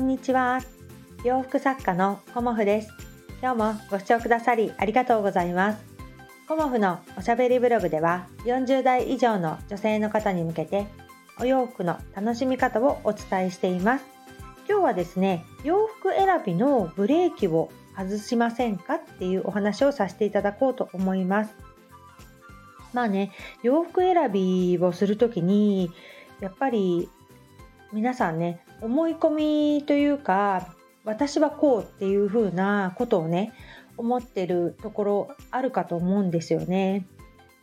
んにちは。洋服作家のコモフです。今日もご視聴くださりありがとうございます。コモフのおしゃべりブログでは40代以上の女性の方に向けてお洋服の楽しみ方をお伝えしています。今日はですね洋服選びのブレーキを外しませんかっていうお話をさせていただこうと思います。まあね洋服選びをする時にやっぱり皆さんね思い込みというか私はこうっていう風なことをね思ってるところあるかと思うんですよね。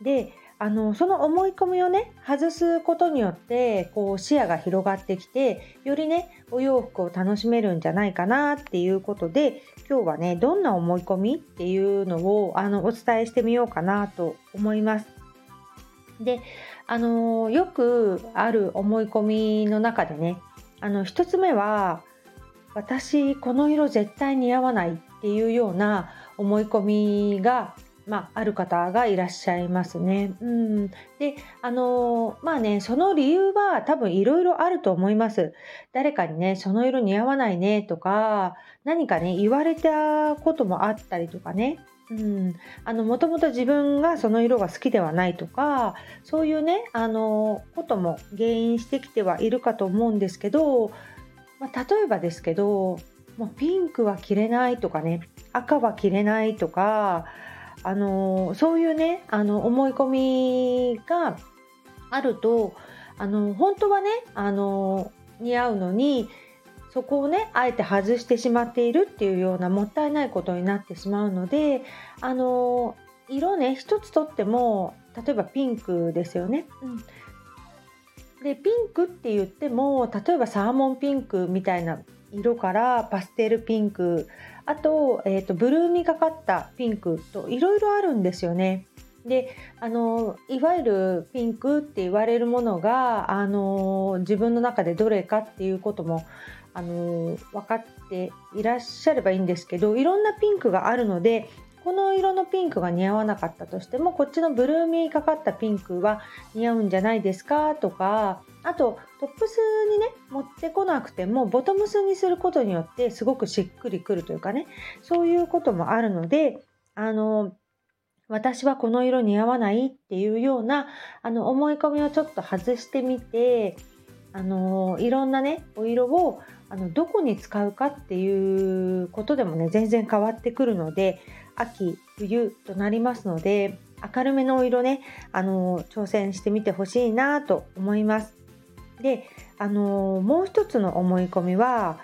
であのその思い込みをね外すことによってこう視野が広がってきてよりねお洋服を楽しめるんじゃないかなっていうことで今日はねどんな思い込みっていうのをあのお伝えしてみようかなと思います。であのよくある思い込みの中でねあの1つ目は私この色絶対似合わないっていうような思い込みが、まあ、ある方がいらっしゃいますね。うん、であのまあねその理由は多分いろいろあると思います。誰かにねその色似合わないねとか何かね言われたこともあったりとかねうん、あのもともと自分がその色が好きではないとかそういうねあのことも原因してきてはいるかと思うんですけど、まあ、例えばですけどもうピンクは着れないとかね赤は着れないとかあのそういうねあの思い込みがあるとあの本当はねあの似合うのにそこをねあえて外してしまっているっていうようなもったいないことになってしまうのであの色ね一つとっても例えばピンクですよね。うんでピンクって言っても例えばサーモンピンクみたいな色からパステルピンクあと,、えーと、ブルーみがかったピンクといろいろあるんですよね。であのいわゆるピンクって言われるものがあの自分の中でどれかっていうこともあの分かっていらっしゃればいいんですけどいろんなピンクがあるのでこの色のピンクが似合わなかったとしてもこっちのブルーミーかかったピンクは似合うんじゃないですかとかあとトップスにね持ってこなくてもボトムスにすることによってすごくしっくりくるというかねそういうこともあるのであの私はこの色似合わないっていうようなあの思い込みをちょっと外してみてあのいろんなねお色をあのどこに使うかっていうことでもね全然変わってくるので秋冬となりますので明るめのお色ねあの挑戦してみてほしいなと思います。であのもう一つの思い込みは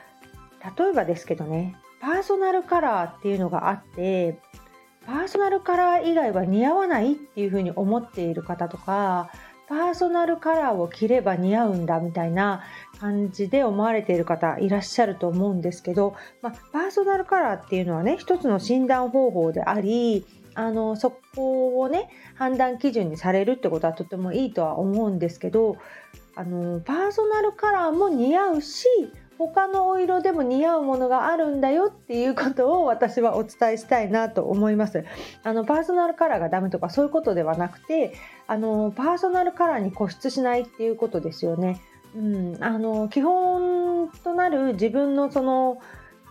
例えばですけどねパーソナルカラーっていうのがあってパーソナルカラー以外は似合わないっていうふうに思っている方とかパーソナルカラーを着れば似合うんだみたいな感じで思われている方いらっしゃると思うんですけど、まあ、パーソナルカラーっていうのはね一つの診断方法でありあのそこをね判断基準にされるってことはとてもいいとは思うんですけどあのパーソナルカラーも似合うし他のお色でも似合うものがあるんだよっていうことを私はお伝えしたいなと思います。あのパーソナルカラーがダメとかそういうことではなくてあのパーソナルカラーに固執しないっていうことですよね。うん、あの基本となる自分のその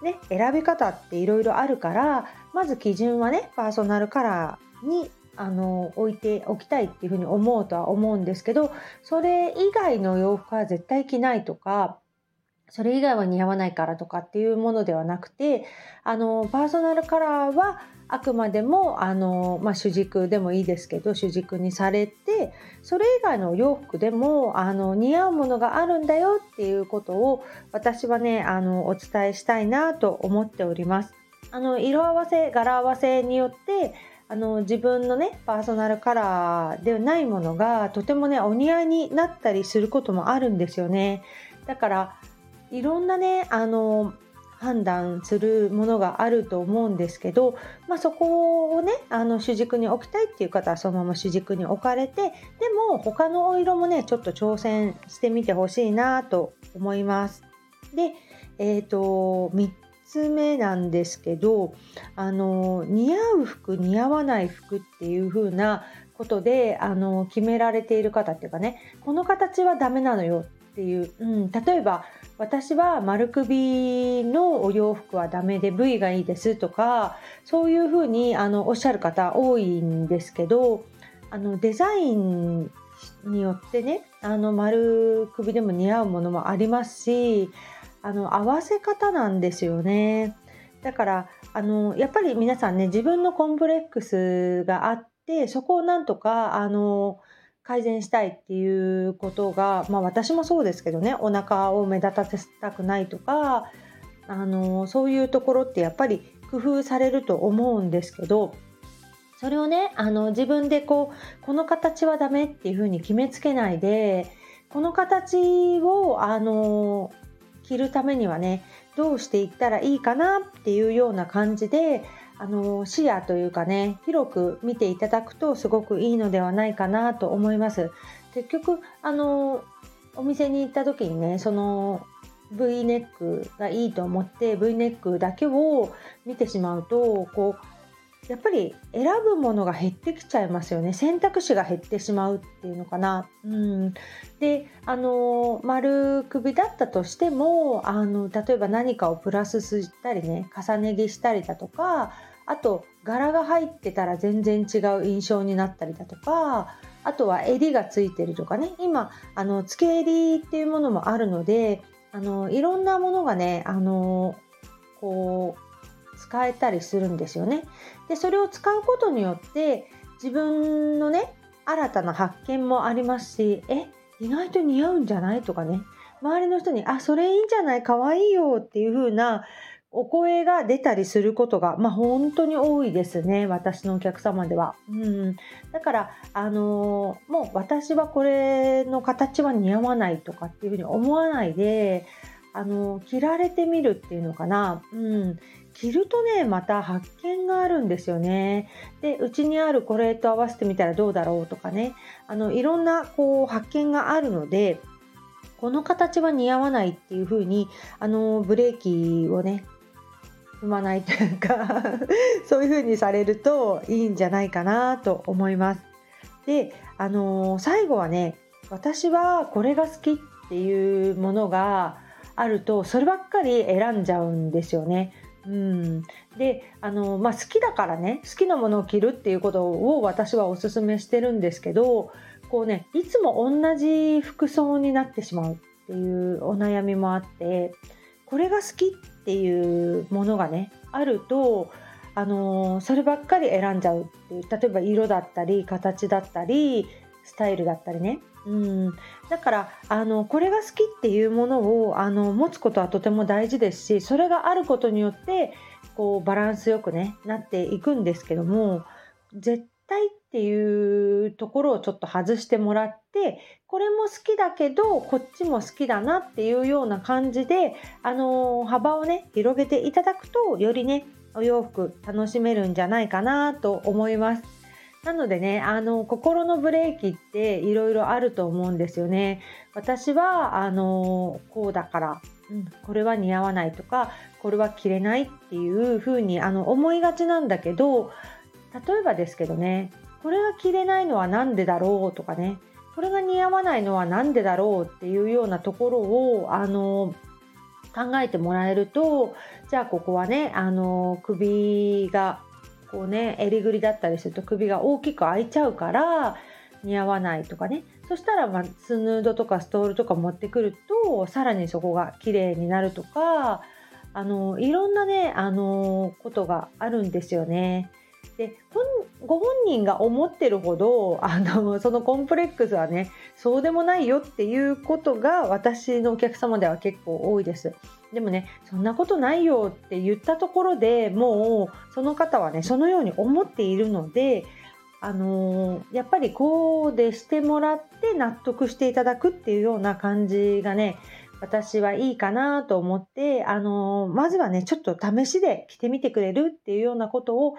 ね選び方っていろいろあるからまず基準はねパーソナルカラーにあの置いておきたいっていうふうに思うとは思うんですけどそれ以外の洋服は絶対着ないとかそれ以外は似合わないからとかっていうものではなくてあのパーソナルカラーはあくまでもあの、まあ、主軸でもいいですけど主軸にされてそれ以外の洋服でもあの似合うものがあるんだよっていうことを私はねあのお伝えしたいなと思っております。あの色合わせ柄合わせによってあの自分のねパーソナルカラーではないものがとてもねお似合いになったりすることもあるんですよね。だからいろんなねあの判断するものがあると思うんですけど、まあ、そこをねあの主軸に置きたいっていう方はそのまま主軸に置かれてでも他のお色もねちょっと挑戦してみてほしいなと思います。で、えーと、3つ目なんですけどあの似合う服似合わない服っていう風なことであの決められている方っていうかねこの形はダメなのよっていう、うん、例えば私は丸首のお洋服はダメで V がいいですとかそういうふうにあのおっしゃる方多いんですけどあのデザインによってねあの丸首でも似合うものもありますしあの合わせ方なんですよね。だからあのやっぱり皆さんね自分のコンプレックスがあってそこをなんとかあの改善したいっていうことが、まあ、私もそうですけどねお腹を目立たせたくないとかあのそういうところってやっぱり工夫されると思うんですけどそれをねあの自分でこうこの形はダメっていうふうに決めつけないでこの形をあの着るためにはねどうしていったらいいかなっていうような感じであの視野というかね広く見ていただくとすごくいいのではないかなと思います。結局あのお店に行った時にねその V ネックがいいと思って V ネックだけを見てしまうとこうやっぱり選ぶものが減ってきちゃいますよね選択肢が減ってしまうっていうのかな。うん、であの丸首だったとしてもあの例えば何かをプラスしたりね重ね着したりだとかあと柄が入ってたら全然違う印象になったりだとかあとは襟がついてるとかね。今あの付け襟っていうものもあるのであのいろんなものがねあのこう使えたりするんですよね。でそれを使うことによって自分のね新たな発見もありますしえ意外と似合うんじゃない？とかね。周りの人に「あそれいいんじゃない？かわいいよ」っていう風なお声が出たりすることが、まあ、本当に多いですね。私のお客様では。うん、だから、あのー、もう私はこれの形は似合わないとかっていうふうに思わないで、あのー、着られてみるっていうのかな、うん、着るとねまた発見があるんですよね。でうちにあるこれと合わせてみたらどうだろうとかね。あのいろんなこう発見があるのでこの形は似合わないっていう風にあのブレーキをね踏まないというか そういう風にされるといいんじゃないかなと思います。であの最後はね私はこれが好きっていうものがあるとそればっかり選んじゃうんですよね。うん、であの、まあ、好きだからね好きなものを着るっていうことを私はおすすめしてるんですけどこうねいつも同じ服装になってしまうっていうお悩みもあってこれが好きっていうものがねあるとあのそればっかり選んじゃうっていう例えば色だったり形だったりスタイルだったりね。うん、だからあのこれが好きっていうものをあの持つことはとても大事ですしそれがあることによってこうバランスよくねなっていくんですけども絶対っていうところをちょっと外してもらってこれも好きだけどこっちも好きだなっていうような感じであの幅をね広げていただくとよりねお洋服楽しめるんじゃないかなと思います。なのでね、あの、心のブレーキっていろいろあると思うんですよね。私は、あの、こうだから、うん、これは似合わないとか、これは着れないっていうふうにあの思いがちなんだけど、例えばですけどね、これが着れないのは何でだろうとかね、これが似合わないのは何でだろうっていうようなところを、あの、考えてもらえると、じゃあここはね、あの、首がこうね襟ぐりだったりすると首が大きく開いちゃうから似合わないとかねそしたら、まあ、スヌードとかストールとか持ってくるとさらにそこが綺麗になるとかあのいろんなねあのことがあるんですよね。でご本人が思ってるほどあの そのコンプレックスはねそうでもないよっていうことが私のお客様では結構多いです。でもねそんなことないよって言ったところでもうその方はねそのように思っているのであのー、やっぱりこうでしてもらって納得していただくっていうような感じがね私はいいかなと思って、あのー、まずはねちょっと試しで着てみてくれるっていうようなことを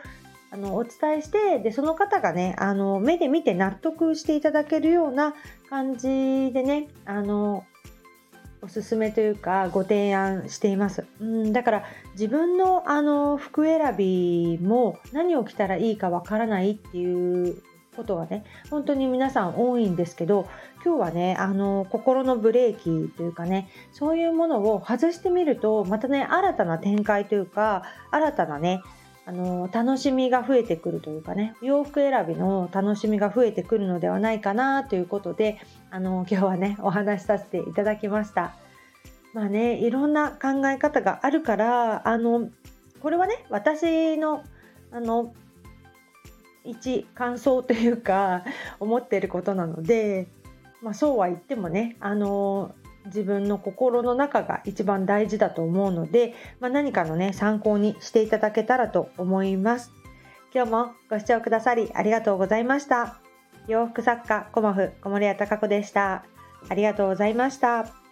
あのお伝えしてでその方がねあの目で見て納得していただけるような感じでねあのおすすめというかご提案しています。うんだから自分のあの服選びも何を着たらいいかわからないっていうことがね本当に皆さん多いんですけど今日はねあの心のブレーキというかねそういうものを外してみるとまたね新たな展開というか新たなねあの楽しみが増えてくるというかね洋服選びの楽しみが増えてくるのではないかなということであの今日はねお話しさせていただきました。まあねいろんな考え方があるからあのこれはね私のあの一感想というか思っていることなので、まあ、そうは言ってもねあの自分の心の中が一番大事だと思うので、まあ、何かのね参考にしていただけたらと思います。今日もご視聴くださりありがとうございました。洋服作家コモフ小森屋隆子でした。ありがとうございました。